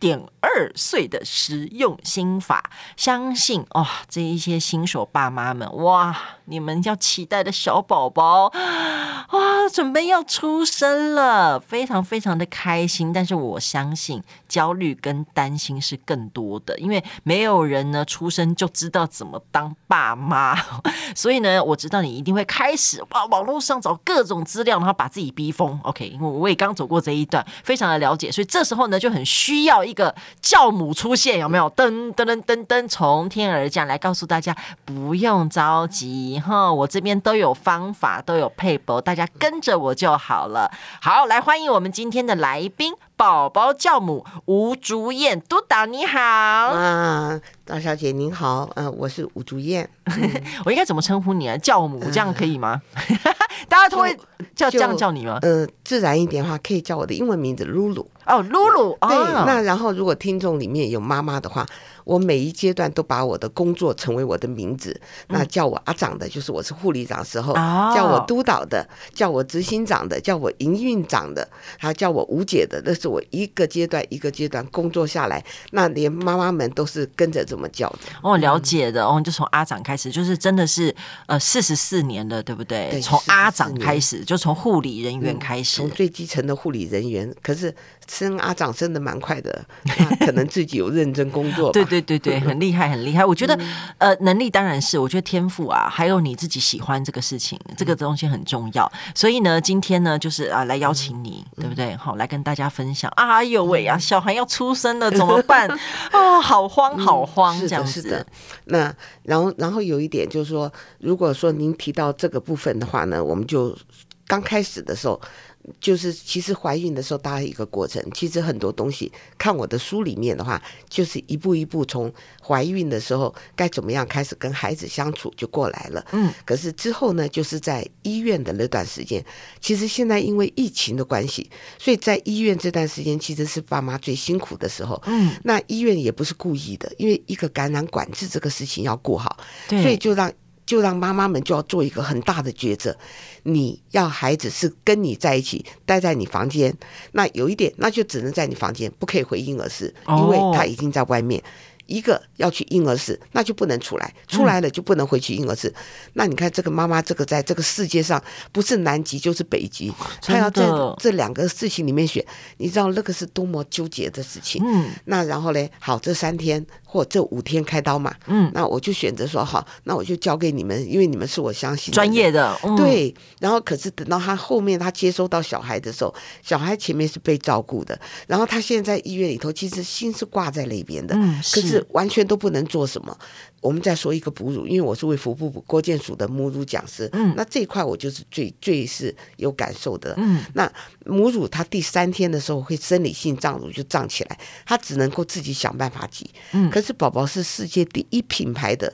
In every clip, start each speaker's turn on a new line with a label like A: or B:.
A: 点二岁的实用心法，相信哇、哦，这一些新手爸妈们哇，你们要期待的小宝宝。哇，准备要出生了，非常非常的开心。但是我相信焦虑跟担心是更多的，因为没有人呢出生就知道怎么当爸妈。所以呢，我知道你一定会开始哇，网络上找各种资料，然后把自己逼疯。OK，因为我也刚走过这一段，非常的了解。所以这时候呢，就很需要一个教母出现，有没有？噔噔噔噔噔，从天而降来告诉大家，不用着急哈，我这边都有方法，都有配博，大家。跟着我就好了。好，来欢迎我们今天的来宾，宝宝教母吴竹燕督导，你好。
B: 啊，大小姐您好，嗯、呃，我是吴竹燕。
A: 我应该怎么称呼你啊？教母这样可以吗？呃、大家都会叫这样叫你吗？
B: 呃，自然一点的话，可以叫我的英文名字露露。
A: 哦，露露。
B: 对，
A: 哦、
B: 那然后如果听众里面有妈妈的话。我每一阶段都把我的工作成为我的名字，嗯、那叫我阿长的，就是我是护理长时候；哦、叫我督导的，叫我执行长的，叫我营运长的，还叫我吴姐的，那是我一个阶段一个阶段工作下来，那连妈妈们都是跟着这么叫的。
A: 哦，了解的哦，就从阿长开始，就是真的是呃四十四年了，对不对？
B: 对，
A: 从阿长开始，就从护理人员开始，
B: 从、嗯、最基层的护理人员，可是生阿长生的蛮快的，可能自己有认真工作。
A: 吧 对。对对对，很厉害，很厉害。我觉得，嗯、呃，能力当然是，我觉得天赋啊，还有你自己喜欢这个事情，这个东西很重要。所以呢，今天呢，就是啊，来邀请你，嗯、对不对？好，来跟大家分享。哎呦喂啊，小孩要出生了，怎么办？哦，好慌，好慌，嗯、这样子。是的。
B: 那然后，然后有一点就是说，如果说您提到这个部分的话呢，我们就刚开始的时候。就是其实怀孕的时候，大概一个过程。其实很多东西，看我的书里面的话，就是一步一步从怀孕的时候该怎么样开始跟孩子相处就过来了。嗯，可是之后呢，就是在医院的那段时间，其实现在因为疫情的关系，所以在医院这段时间其实是爸妈最辛苦的时候。嗯，那医院也不是故意的，因为一个感染管制这个事情要顾好，对所以就让。就让妈妈们就要做一个很大的抉择，你要孩子是跟你在一起，待在你房间，那有一点，那就只能在你房间，不可以回婴儿室，因为他已经在外面。一个要去婴儿室，那就不能出来，出来了就不能回去婴儿室。嗯、那你看这个妈妈，这个在这个世界上不是南极就是北极，她要在这两个事情里面选，你知道那个是多么纠结的事情。嗯，那然后呢？好，这三天。或这五天开刀嘛，嗯，那我就选择说好，那我就交给你们，因为你们是我相信
A: 专业的，嗯、对。
B: 然后可是等到他后面他接收到小孩的时候，小孩前面是被照顾的，然后他现在在医院里头，其实心是挂在那边的，嗯，可是完全都不能做什么。我们再说一个哺乳，因为我是为福部国建署的母乳讲师，嗯，那这一块我就是最最是有感受的，嗯，那母乳它第三天的时候会生理性胀乳就胀起来，它只能够自己想办法挤，嗯，可是宝宝是世界第一品牌的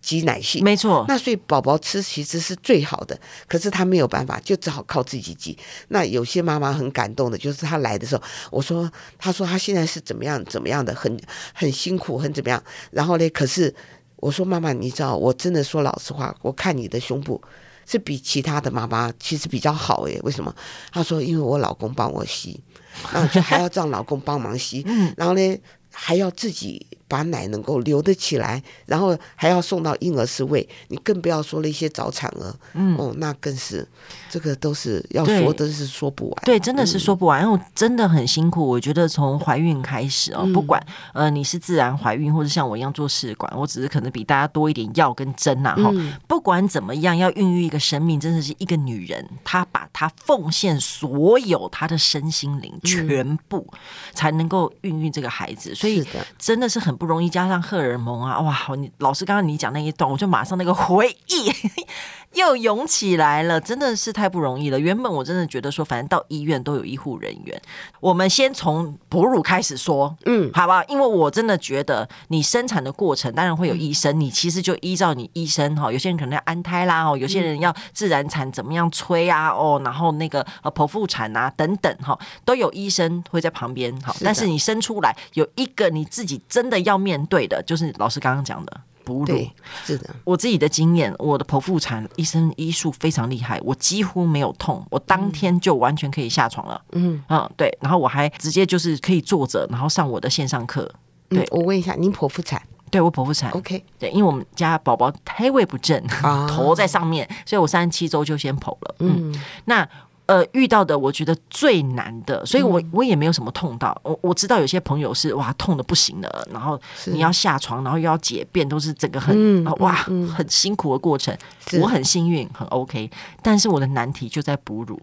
B: 挤奶器，
A: 没错，
B: 那所以宝宝吃其实是最好的，可是他没有办法，就只好靠自己挤。那有些妈妈很感动的，就是她来的时候，我说，她说她现在是怎么样怎么样的，很很辛苦，很怎么样。然后呢，可是我说妈妈，你知道，我真的说老实话，我看你的胸部是比其他的妈妈其实比较好诶。为什么？她说，因为我老公帮我吸，然后就还要让老公帮忙吸，然后呢，还要自己。把奶能够留得起来，然后还要送到婴儿室喂，你更不要说那些早产儿，嗯，哦，那更是，这个都是要说真是说不完，
A: 对，真的是说不完，因为真的很辛苦。我觉得从怀孕开始哦，不管呃你是自然怀孕，或者像我一样做试管，我只是可能比大家多一点药跟针呐，哈，不管怎么样，要孕育一个生命，真的是一个女人，她把她奉献所有她的身心灵全部，才能够孕育这个孩子，所以真的是很。很不容易，加上荷尔蒙啊，哇！你老师刚刚你讲那一段，我就马上那个回忆 又涌起来了，真的是太不容易了。原本我真的觉得说，反正到医院都有医护人员。我们先从哺乳开始说，嗯，好不好？因为我真的觉得你生产的过程当然会有医生，你其实就依照你医生哈，有些人可能要安胎啦，哦，有些人要自然产，怎么样催啊，哦，然后那个呃剖腹产啊等等哈，都有医生会在旁边哈。但是你生出来有一个你自己真的要面对的，就是老师刚刚讲的。哺乳是的，我自己的经验，我的剖腹产医生医术非常厉害，我几乎没有痛，我当天就完全可以下床了。嗯嗯，对，然后我还直接就是可以坐着，然后上我的线上课。对、嗯，
B: 我问一下，您剖腹产？
A: 对，我剖腹产。
B: OK，
A: 对，因为我们家宝宝胎位不正，啊、头在上面，所以我三十七周就先剖了。嗯，嗯那。呃，遇到的我觉得最难的，所以我我也没有什么痛到。我我知道有些朋友是哇痛的不行了，然后你要下床，然后又要解便，都是整个很、嗯、哇、嗯、很辛苦的过程。我很幸运，很 OK，但是我的难题就在哺乳。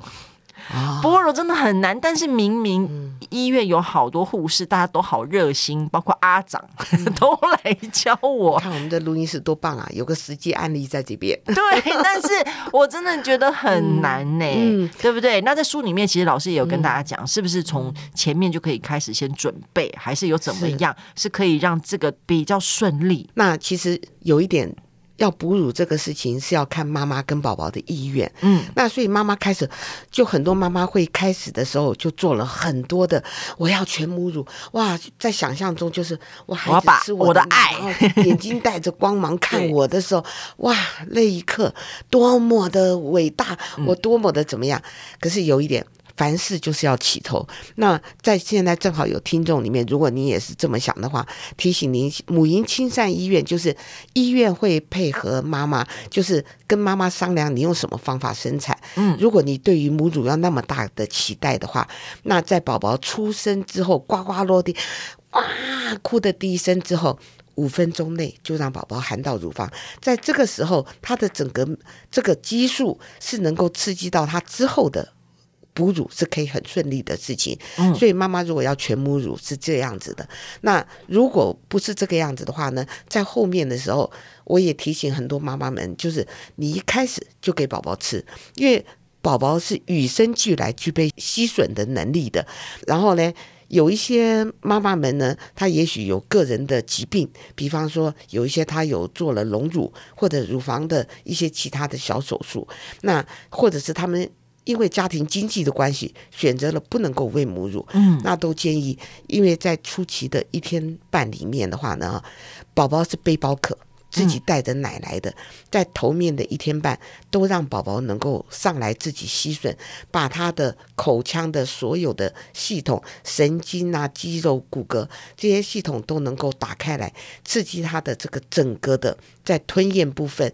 A: 哺乳真的很难，但是明明医院有好多护士，大家都好热心，包括阿长 都来教我。
B: 看我们的录音室多棒啊，有个实际案例在这边。
A: 对，但是我真的觉得很难呢、欸，嗯嗯、对不对？那在书里面，其实老师也有跟大家讲，是不是从前面就可以开始先准备，还是有怎么样是可以让这个比较顺利？
B: 那其实有一点。要哺乳这个事情是要看妈妈跟宝宝的意愿，嗯，那所以妈妈开始就很多妈妈会开始的时候就做了很多的，我要全母乳，哇，在想象中就是我孩子是我的爱，眼睛带着光芒 看我的时候，哇，那一刻多么的伟大，我多么的怎么样？可是有一点。凡事就是要起头。那在现在正好有听众里面，如果你也是这么想的话，提醒您，母婴亲善医院就是医院会配合妈妈，就是跟妈妈商量你用什么方法生产。嗯，如果你对于母乳要那么大的期待的话，那在宝宝出生之后呱呱落地，哇，哭的第一声之后，五分钟内就让宝宝含到乳房，在这个时候，他的整个这个激素是能够刺激到他之后的。哺乳是可以很顺利的事情，所以妈妈如果要全母乳是这样子的。那如果不是这个样子的话呢，在后面的时候，我也提醒很多妈妈们，就是你一开始就给宝宝吃，因为宝宝是与生俱来具备吸吮的能力的。然后呢，有一些妈妈们呢，她也许有个人的疾病，比方说有一些她有做了隆乳或者乳房的一些其他的小手术，那或者是他们。因为家庭经济的关系，选择了不能够喂母乳，嗯，那都建议，因为在初期的一天半里面的话呢，宝宝是背包客，自己带着奶来的，嗯、在头面的一天半，都让宝宝能够上来自己吸吮，把他的口腔的所有的系统、神经啊、肌肉、骨骼这些系统都能够打开来，刺激他的这个整个的在吞咽部分。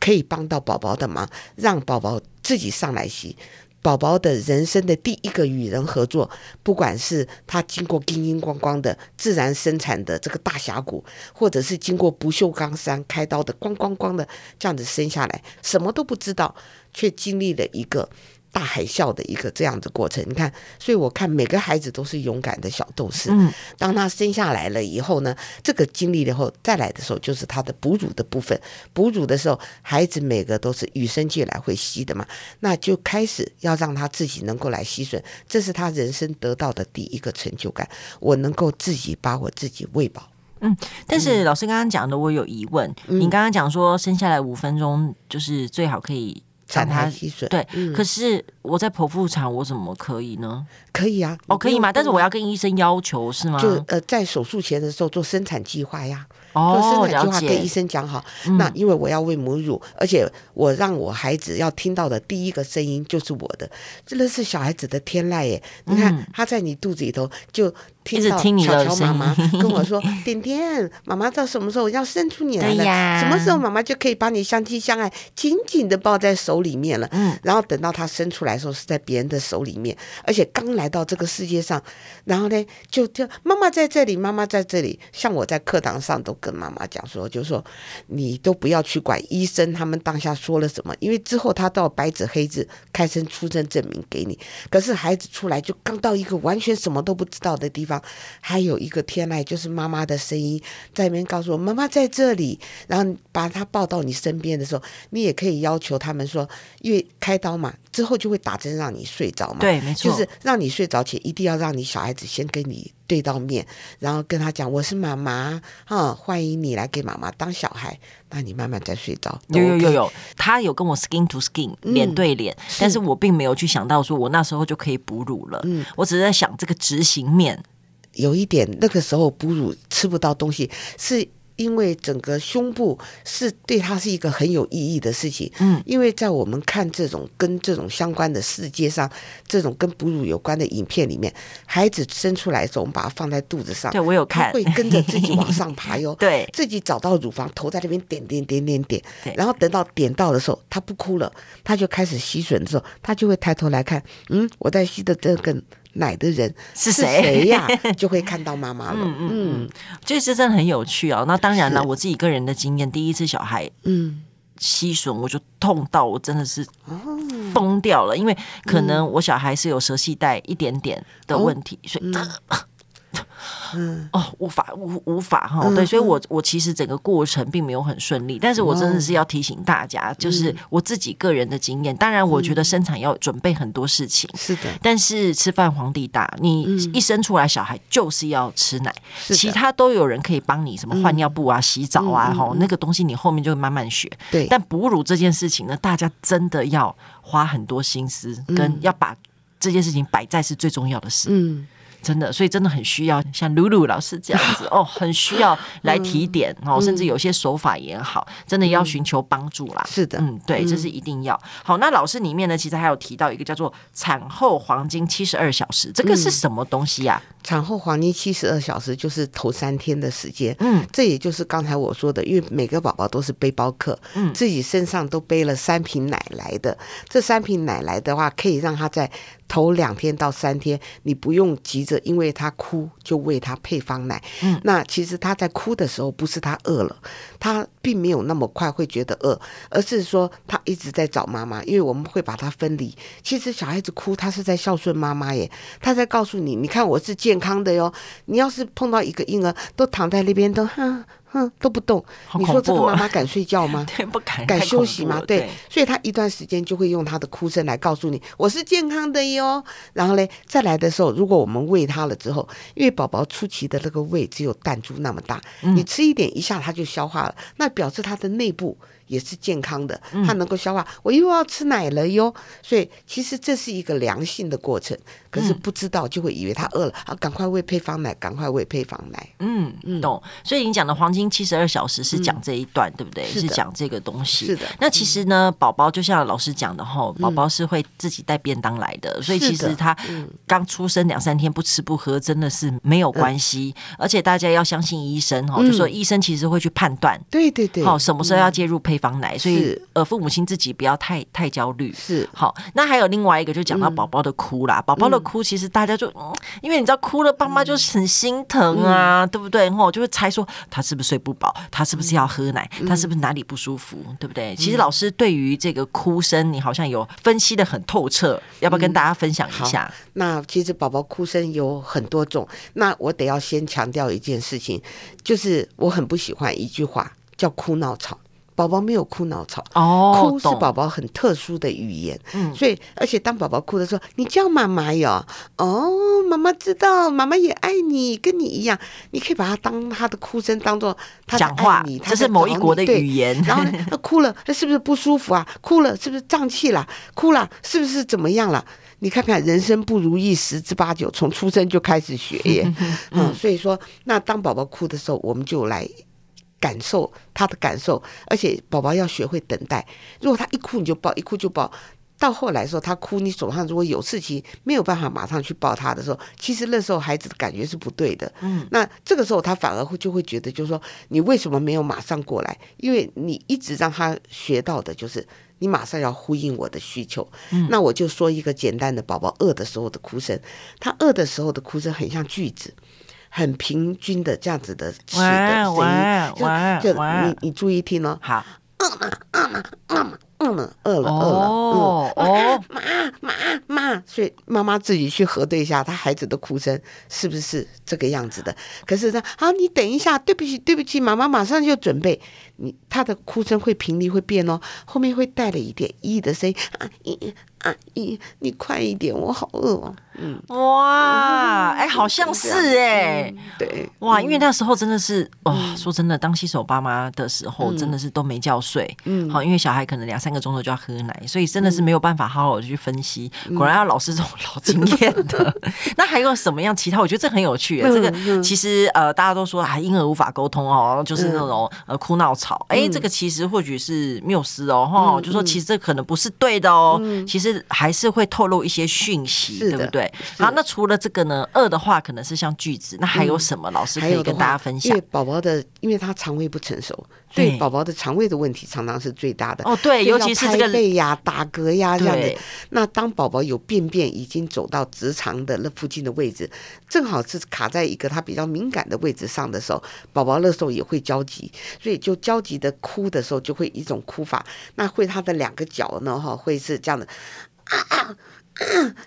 B: 可以帮到宝宝的忙，让宝宝自己上来洗。宝宝的人生的第一个与人合作，不管是他经过叮叮咣咣的自然生产的这个大峡谷，或者是经过不锈钢山开刀的咣咣咣的这样子生下来，什么都不知道，却经历了一个。大海啸的一个这样的过程，你看，所以我看每个孩子都是勇敢的小斗士。嗯，当他生下来了以后呢，这个经历了以后再来的时候，就是他的哺乳的部分。哺乳的时候，孩子每个都是与生俱来会吸的嘛，那就开始要让他自己能够来吸吮，这是他人生得到的第一个成就感。我能够自己把我自己喂饱。
A: 嗯，但是老师刚刚讲的，我有疑问。嗯，你刚刚讲说生下来五分钟就是最好可以。产他吸水对，嗯、可是我在剖腹产，我怎么可以呢？
B: 可以啊，
A: 哦，可以吗？但是我要跟医生要求是吗？
B: 就呃，在手术前的时候做生产计划呀。哦，生产计划跟医生讲好。嗯、那因为我要喂母乳，而且我让我孩子要听到的第一个声音就是我的，真的是小孩子的天籁耶！你看他在你肚子里头就。听到巧巧妈妈跟我说：“点点，妈妈到什么时候要生出你来了？什么时候妈妈就可以把你相亲相爱，紧紧的抱在手手里面了。嗯，然后等到他生出来的时候是在别人的手里面，而且刚来到这个世界上，然后呢就就妈妈在这里，妈妈在这里。像我在课堂上都跟妈妈讲说，就是说你都不要去管医生他们当下说了什么，因为之后他到白纸黑字开生出生证明给你。可是孩子出来就刚到一个完全什么都不知道的地方，还有一个天籁，就是妈妈的声音在那边告诉我妈妈在这里，然后把他抱到你身边的时候，你也可以要求他们说，因为开刀嘛，之后就会打针让你睡着嘛，
A: 对，没错，
B: 就是让你睡着前一定要让你小孩子先跟你对到面，然后跟他讲我是妈妈，嗯，欢迎你来给妈妈当小孩，那你慢慢再睡着。
A: 有有有有，他有跟我 skin to skin，脸对脸，嗯，但是我并没有去想到说我那时候就可以哺乳了，嗯，我只是在想这个执行面，
B: 有一点那个时候哺乳吃不到东西是。因为整个胸部是对他是一个很有意义的事情，嗯，因为在我们看这种跟这种相关的世界上，这种跟哺乳有关的影片里面，孩子生出来的时候，我们把它放在肚子上，
A: 对我有看，
B: 会跟着自己往上爬哟，
A: 对，
B: 自己找到乳房，头在那边点点点点点，然后等到点到的时候，他不哭了，他就开始吸吮的时候，他就会抬头来看，嗯，我在吸的这个。奶的人是谁？呀？就会看到妈妈了。嗯嗯，
A: 这是真的很有趣哦。那当然了，我自己个人的经验，第一次小孩嗯。吸吮，我就痛到我真的是疯掉了，因为可能我小孩是有舌系带一点点的问题，所以。嗯哦，无法无无法哈，对，所以我我其实整个过程并没有很顺利，但是我真的是要提醒大家，就是我自己个人的经验。当然，我觉得生产要准备很多事情，是的。但是吃饭皇帝大，你一生出来小孩就是要吃奶，其他都有人可以帮你，什么换尿布啊、洗澡啊，哈，那个东西你后面就会慢慢学。对，但哺乳这件事情呢，大家真的要花很多心思，跟要把这件事情摆在是最重要的事。嗯。真的，所以真的很需要像露露老师这样子 哦，很需要来提点哦，甚至有些手法也好，真的要寻求帮助啦。是的，嗯，对，这是一定要。好，那老师里面呢，其实还有提到一个叫做产后黄金七十二小时，这个是什么东西呀？
B: 产后黄金七十二小时就是头三天的时间，嗯，这也就是刚才我说的，因为每个宝宝都是背包客，嗯，自己身上都背了三瓶奶来的，这三瓶奶来的话，可以让他在。头两天到三天，你不用急着，因为他哭就喂他配方奶。嗯，那其实他在哭的时候，不是他饿了，他并没有那么快会觉得饿，而是说他一直在找妈妈，因为我们会把他分离。其实小孩子哭，他是在孝顺妈妈耶，他在告诉你，你看我是健康的哟。你要是碰到一个婴儿都躺在那边都哈。嗯，都不动。你说这个妈妈敢睡觉吗？
A: 对，不敢。
B: 敢休息吗？对，所以他一段时间就会用他的哭声来告诉你，我是健康的哟。然后嘞，再来的时候，如果我们喂他了之后，因为宝宝初期的那个胃只有弹珠那么大，你吃一点一下他就消化了，那表示他的内部。也是健康的，他能够消化。我又要吃奶了哟，所以其实这是一个良性的过程。可是不知道就会以为他饿了啊，赶快喂配方奶，赶快喂配方奶。嗯嗯，懂。所以你讲的黄金七十二小时是讲这一段，对不对？是讲这个东西。是的。那其实呢，宝宝就像老师讲的哈，宝宝是会自己带便当来的，所以其实他刚出生两三天不吃不喝真的是没有关系。而且大家要相信医生哈，就说医生其实会去判断，对对对，好，什么时候要介入配。配方奶，所以呃，父母亲自己不要太太焦虑。是好，那还有另外一个，就讲到宝宝的哭啦。宝宝、嗯、的哭，其实大家就、嗯、因为你知道，哭了，爸妈就很心疼啊，嗯、对不对？然后就会猜说他是不是睡不饱，他是不是要喝奶，嗯、他是不是哪里不舒服，对不对？其实老师对于这个哭声，你好像有分析的很透彻，要不要跟大家分享一下？嗯、那其实宝宝哭声有很多种，那我得要先强调一件事情，就是我很不喜欢一句话叫哭闹吵。宝宝没有哭闹吵，哦，哭是宝宝很特殊的语言，嗯，所以而且当宝宝哭的时候，你叫妈妈哟，哦，妈妈知道，妈妈也爱你，跟你一样，你可以把它当他的哭声当做他讲话，你，这是某一国的语言。然后呢，哭了，他是不是不舒服啊？哭了，是不是胀气了？哭了，是不是怎么样了？你看看，人生不如意十之八九，从出生就开始学耶，嗯，所以说，那当宝宝哭的时候，我们就来。感受他的感受，而且宝宝要学会等待。如果他一哭你就抱，一哭就抱，到后来说他哭，你手上如果有事情没有办法马上去抱他的时候，其实那时候孩子的感觉是不对的。
A: 嗯，
B: 那这个时候他反而会就会觉得，就是说你为什么没有马上过来？因为你一直让他学到的就是你马上要呼应我的需求。
A: 嗯，
B: 那我就说一个简单的，宝宝饿的时候的哭声，他饿的时候的哭声很像句子，很平均的这样子的词的声音。就就你你注意听哦。
A: 好。
B: 饿了，饿了，饿了饿了饿了，
A: 哦哦，
B: 妈妈妈，所以妈妈自己去核对一下，他孩子的哭声是不是这个样子的？可是呢，好，你等一下，对不起，对不起，妈妈马上就准备。你他的哭声会频率会变哦，后面会带了一点一的声音啊，一啊一，你快一点，我好饿哦。嗯，
A: 哇，哎，好像是哎，
B: 对，
A: 哇，因为那时候真的是哇，说真的，当新手爸妈的时候，真的是都没觉睡，嗯，好，因为小孩可能两三个钟头就要喝奶，所以真的是没有办法好好的去分析。果然要老师这种老经验的。那还有什么样其他？我觉得这很有趣。这个其实呃，大家都说啊，婴儿无法沟通哦，就是那种呃哭闹吵。哎，这个其实或许是缪斯哦，哈，就说其实这可能不是对的哦，其实还是会透露一些讯息，对不对？好，那除了这个呢，二的话可能是像句子，那还有什么？老师可以跟大家分享。
B: 因为宝宝的，因为他肠胃不成熟，对宝宝的肠胃的问题常常是最大的。
A: 哦，对，尤其是这个
B: 背呀、打嗝呀这样的。那当宝宝有便便已经走到直肠的那附近的位置，正好是卡在一个他比较敏感的位置上的时候，宝宝那时候也会焦急，所以就焦急的哭的时候，就会一种哭法。那会他的两个脚呢，哈，会是这样的啊啊。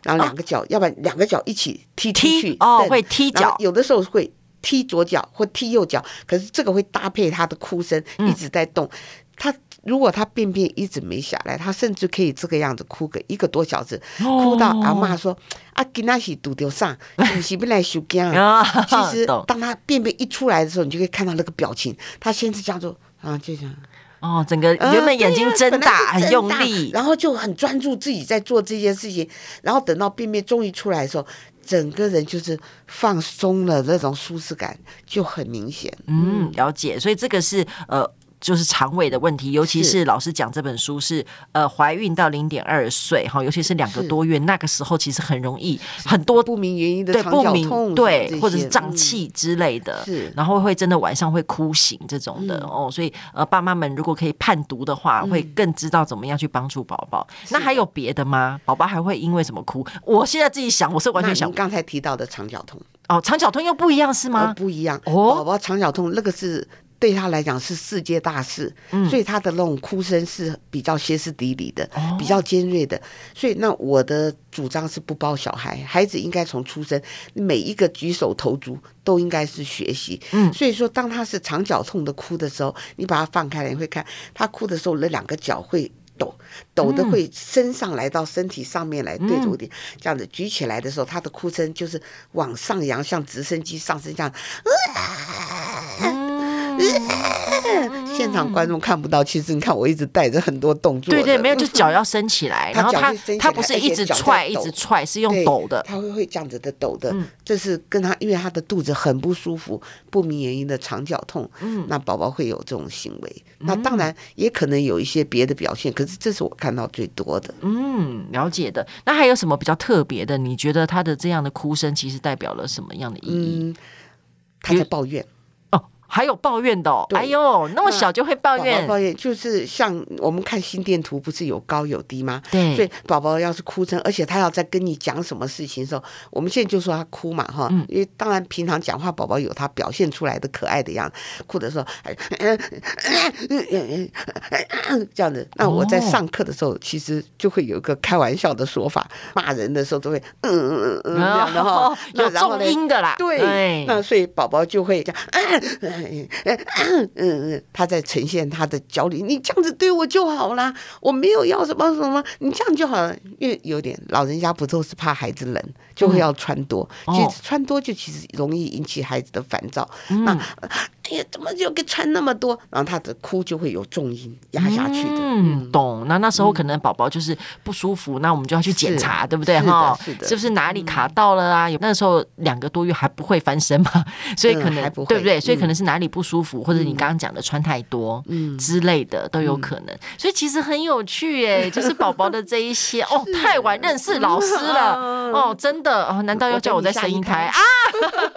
B: 然后两个脚，要不然两个脚一起踢踢去
A: 哦，会踢脚，
B: 有的时候会踢左脚或踢右脚，可是这个会搭配他的哭声一直在动。他如果他便便一直没下来，他甚至可以这个样子哭个一个多小时，哭到阿妈说啊，今那是肚丢上，你是不来收惊。其实当他便便一出来的时候，你就可以看到那个表情，他先是这样做啊，就这样。
A: 哦，整个原本眼睛睁大，很用力，
B: 然后就很专注自己在做这件事情，然后等到便便终于出来的时候，整个人就是放松了，那种舒适感就很明显。
A: 嗯，了解，所以这个是呃。就是肠胃的问题，尤其是老师讲这本书是呃怀孕到零点二岁哈，尤其是两个多月那个时候，其实很容易很多
B: 不明原因的肠绞痛，
A: 对，或者是胀气之类的，
B: 是，
A: 然后会真的晚上会哭醒这种的哦，所以呃爸妈们如果可以判读的话，会更知道怎么样去帮助宝宝。那还有别的吗？宝宝还会因为什么哭？我现在自己想，我是完全想
B: 刚才提到的肠绞痛
A: 哦，肠绞痛又不一样是吗？
B: 不一样哦，宝宝肠绞痛那个是。对他来讲是世界大事，嗯、所以他的那种哭声是比较歇斯底里的，哦、比较尖锐的。所以那我的主张是不包小孩，孩子应该从出生每一个举手投足都应该是学习。嗯，所以说当他是肠绞痛的哭的时候，你把他放开来，你会看他哭的时候，那两个脚会抖，抖的会升上来到身体上面来，对着我点这样子举起来的时候，他的哭声就是往上扬，像直升机上升这样。呃现场观众看不到，其实你看我一直带着很多动作。
A: 对对，没有，就脚要伸起来，然后他他不是一直踹一直踹，是用抖的。
B: 他会会这样子的抖的，这是跟他因为他的肚子很不舒服，不明原因的肠绞痛。嗯，那宝宝会有这种行为，那当然也可能有一些别的表现，可是这是我看到最多的。
A: 嗯，了解的。那还有什么比较特别的？你觉得他的这样的哭声其实代表了什么样的意义？
B: 嗯，他在抱怨。
A: 还有抱怨的，哦，哎呦，那么小就会抱怨。宝宝
B: 抱怨就是像我们看心电图，不是有高有低吗？
A: 对。
B: 所以宝宝要是哭声，而且他要在跟你讲什么事情的时候，我们现在就说他哭嘛，哈，嗯、因为当然平常讲话，宝宝有他表现出来的可爱的样子，哭的时候，这样子。那我在上课的时候，其实就会有一个开玩笑的说法，骂人的时候都会嗯嗯嗯嗯这样的哈，
A: 有重音的啦。
B: 对。那所以宝宝就会这样。嗯嗯嗯，他在呈现他的焦虑。你这样子对我就好啦，我没有要什么什么，你这样就好了。因为有点老人家不都是怕孩子冷，就会要穿多。其实穿多就其实容易引起孩子的烦躁。那哎呀，怎么就给穿那么多？然后他的哭就会有重音压下去的。
A: 嗯，懂。那那时候可能宝宝就是不舒服，嗯、那我们就要去检查，对不对？哈，是的，是不是哪里卡到了啊？有、嗯、那时候两个多月还不会翻身嘛，所以可能、嗯、对不对？所以可能是哪里不舒服，嗯、或者你刚刚讲的穿太多，嗯之类的都有可能。嗯、所以其实很有趣耶，就是宝宝的这一些哦，太晚认识老师了 哦，真的哦，难道要叫我再生一胎啊？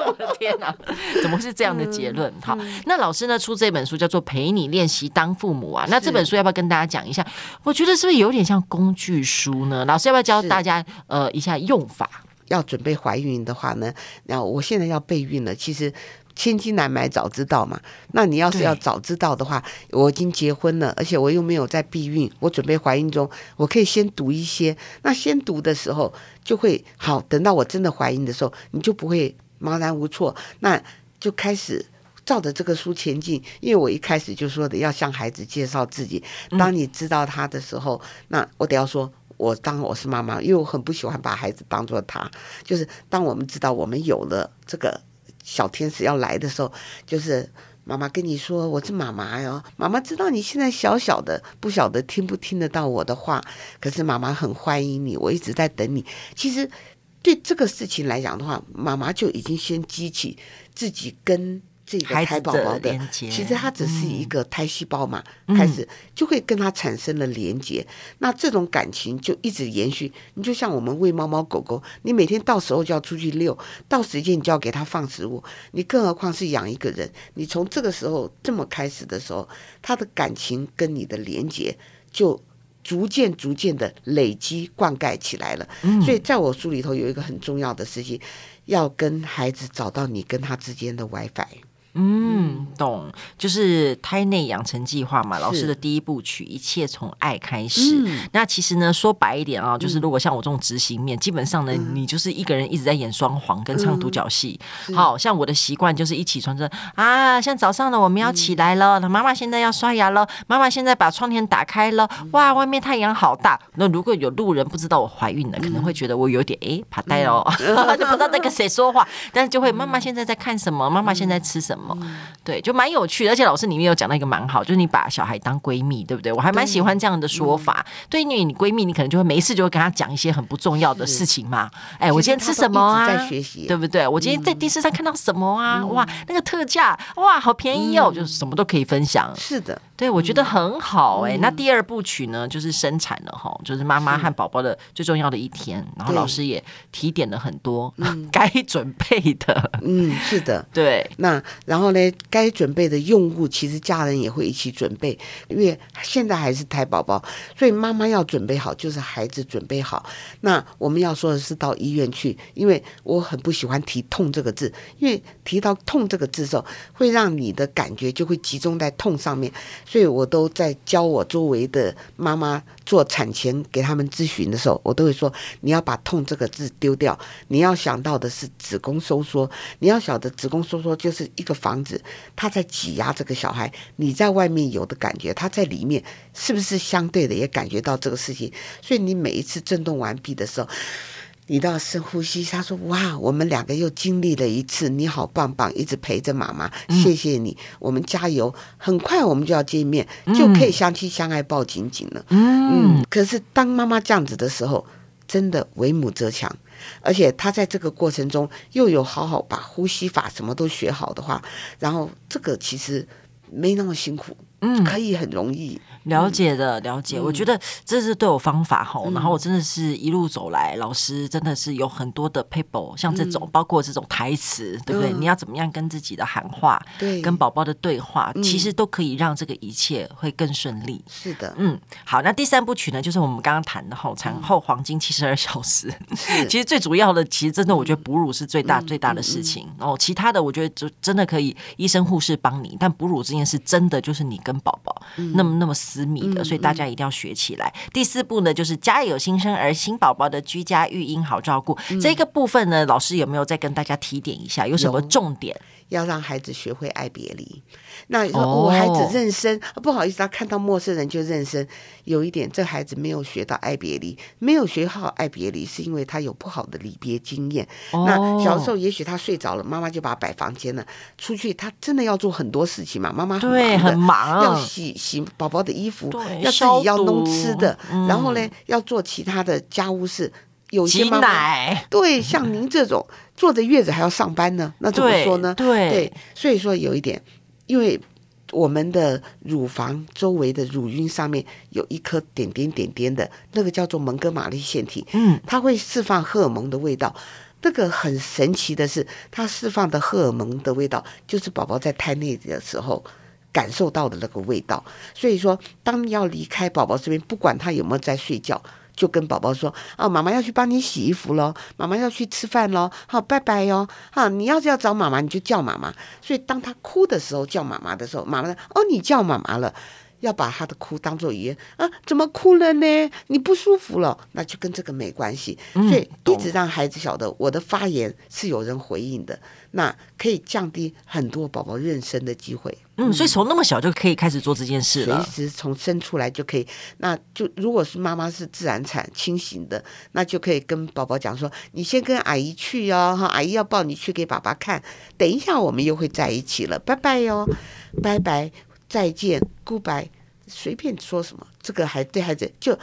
A: 我的天哪，怎么会是这样的结论？好，那老师呢出这本书叫做《陪你练习当父母》啊，那这本书要不要跟大家讲一下？我觉得是不是有点像工具书呢？老师要不要教大家呃一下用法？
B: 要准备怀孕的话呢，那我现在要备孕了，其实千金难买早知道嘛。那你要是要早知道的话，我已经结婚了，而且我又没有在避孕，我准备怀孕中，我可以先读一些。那先读的时候就会好，等到我真的怀孕的时候，你就不会茫然无措，那就开始。照着这个书前进，因为我一开始就说的要向孩子介绍自己。当你知道他的时候，那我得要说，我当我是妈妈，因为我很不喜欢把孩子当做他。就是当我们知道我们有了这个小天使要来的时候，就是妈妈跟你说我是妈妈哟。妈妈知道你现在小小的，不晓得听不听得到我的话，可是妈妈很欢迎你，我一直在等你。其实对这个事情来讲的话，妈妈就已经先激起自己跟。这个胎宝宝的，其实它只是一个胎细胞嘛，嗯、开始就会跟它产生了连接，嗯、那这种感情就一直延续。你就像我们喂猫猫狗狗，你每天到时候就要出去遛，到时间你就要给它放食物，你更何况是养一个人，你从这个时候这么开始的时候，它的感情跟你的连接就逐渐逐渐的累积灌溉起来了。嗯、所以在我书里头有一个很重要的事情，要跟孩子找到你跟他之间的 WiFi。
A: 嗯，懂，就是胎内养成计划嘛，老师的第一部曲，一切从爱开始。嗯、那其实呢，说白一点啊，就是如果像我这种执行面，嗯、基本上呢，你就是一个人一直在演双簧跟唱独角戏。嗯、好像我的习惯就是一起床着啊，像早上呢，我们要起来了，那妈妈现在要刷牙了，妈妈现在把窗帘打开了，哇，外面太阳好大。那如果有路人不知道我怀孕了，可能会觉得我有点哎怕呆哦，就不知道在跟谁说话，但是就会妈妈现在在看什么，妈妈现在吃什么。嗯、对，就蛮有趣的，而且老师里面有讲到一个蛮好，就是你把小孩当闺蜜，对不对？我还蛮喜欢这样的说法。对，因为你闺蜜，你可能就会没事就会跟她讲一些很不重要的事情嘛。哎，我今天吃什么啊？
B: 在学习，
A: 对不对？我今天在电视上看到什么啊？哇，那个特价，哇，好便宜哦，就是什么都可以分享。
B: 是的。
A: 对，我觉得很好哎。那第二部曲呢，就是生产了哈，就是妈妈和宝宝的最重要的一天。然后老师也提点了很多 该准备的。
B: 嗯，是的，
A: 对。
B: 那然后呢，该准备的用物，其实家人也会一起准备，因为现在还是胎宝宝，所以妈妈要准备好，就是孩子准备好。那我们要说的是到医院去，因为我很不喜欢提痛这个字，因为提到痛这个字的时候，会让你的感觉就会集中在痛上面。所以我都在教我周围的妈妈做产前给他们咨询的时候，我都会说：你要把“痛”这个字丢掉，你要想到的是子宫收缩。你要晓得，子宫收缩就是一个房子，它在挤压这个小孩。你在外面有的感觉，它在里面是不是相对的也感觉到这个事情？所以你每一次震动完毕的时候。你到深呼吸。他说：“哇，我们两个又经历了一次，你好棒棒，一直陪着妈妈，谢谢你，嗯、我们加油。很快我们就要见面，嗯、就可以相亲相爱抱紧紧了。嗯，嗯，可是当妈妈这样子的时候，真的为母则强，而且他在这个过程中又有好好把呼吸法什么都学好的话，然后这个其实没那么辛苦，嗯，可以很容易。”
A: 了解的，了解。我觉得这是都有方法哈。然后我真的是一路走来，老师真的是有很多的 paper，像这种，包括这种台词，对不对？你要怎么样跟自己的喊话，对，跟宝宝的对话，其实都可以让这个一切会更顺利。
B: 是的，
A: 嗯，好。那第三部曲呢，就是我们刚刚谈的后产后黄金七十二小时。其实最主要的，其实真的，我觉得哺乳是最大最大的事情。哦，其他的我觉得就真的可以医生护士帮你，但哺乳这件事真的就是你跟宝宝那么那么。私密的，所以大家一定要学起来。第四步呢，就是家有新生儿、新宝宝的居家育婴好照顾。嗯、这个部分呢，老师有没有再跟大家提点一下？有什么重点？
B: 要让孩子学会爱别离。那你说我孩子认生，不好意思，他看到陌生人就认生，有一点，这孩子没有学到爱别离，没有学好爱别离，是因为他有不好的离别经验。那小时候也许他睡着了，妈妈就把他摆房间了，出去他真的要做很多事情嘛，妈妈很忙，
A: 很忙，
B: 要洗洗宝宝的衣服，要自己要弄吃的，然后呢，要做其他的家务事。有些妈妈对，像您这种坐着月子还要上班呢，那怎么说呢？
A: 对，
B: 对，所以说有一点，因为我们的乳房周围的乳晕上面有一颗点点点点的，那个叫做蒙哥马利腺体，嗯，它会释放荷尔蒙的味道。那个很神奇的是，它释放的荷尔蒙的味道，就是宝宝在胎内的时候感受到的那个味道。所以说，当要离开宝宝这边，不管他有没有在睡觉。就跟宝宝说：“哦，妈妈要去帮你洗衣服喽，妈妈要去吃饭喽，好，拜拜哟，好，你要是要找妈妈，你就叫妈妈。所以当他哭的时候，叫妈妈的时候，妈妈说：哦，你叫妈妈了。”要把他的哭当做语言啊？怎么哭了呢？你不舒服了？那就跟这个没关系。所以一直让孩子晓得我的发言是有人回应的，那可以降低很多宝宝认生的机会。
A: 嗯，所以从那么小就可以开始做这件事了。
B: 随时从生出来就可以。那就如果是妈妈是自然产清醒的，那就可以跟宝宝讲说：“你先跟阿姨去哦，哈，阿姨要抱你去给爸爸看。等一下我们又会在一起了，拜拜哟，拜拜。”再见，Goodbye，随便说什么，这个还对孩子就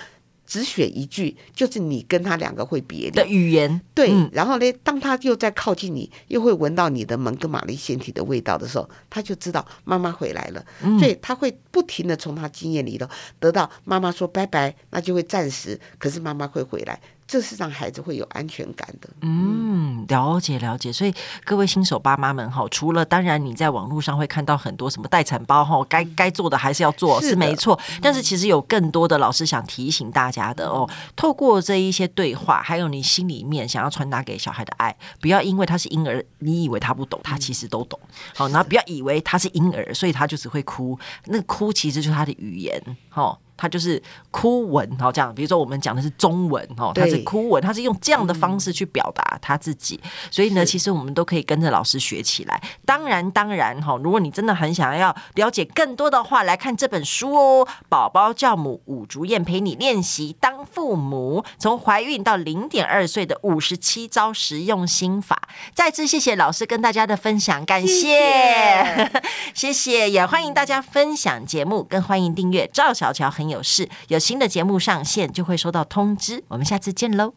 B: 只选一句，就是你跟他两个会别离
A: 的语言。
B: 对，嗯、然后呢，当他又在靠近你，又会闻到你的蒙哥马利腺体的味道的时候，他就知道妈妈回来了。嗯、所以他会不停的从他经验里头得到妈妈说拜拜，那就会暂时，可是妈妈会回来。这是让孩子会有安全感的。
A: 嗯，了解了解。所以各位新手爸妈们哈，除了当然你在网络上会看到很多什么待产包哈，该该做的还是要做，是，是没错。但是其实有更多的老师想提醒大家的哦，透过这一些对话，还有你心里面想要传达给小孩的爱，不要因为他是婴儿，你以为他不懂，他其实都懂。好，然后不要以为他是婴儿，所以他就只会哭，那个哭其实就是他的语言，哈。他就是哭文，然后这样，比如说我们讲的是中文，哈，他是哭文，他是用这样的方式去表达他自己，所以呢，其实我们都可以跟着老师学起来。当然，当然，哈，如果你真的很想要了解更多的话，来看这本书哦，《宝宝教母五竹燕陪你练习当父母，从怀孕到零点二岁的五十七招实用心法》。再次谢谢老师跟大家的分享，感谢，谢谢，谢谢，也欢迎大家分享节目，更欢迎订阅赵小乔很有事，有新的节目上线就会收到通知。我们下次见喽。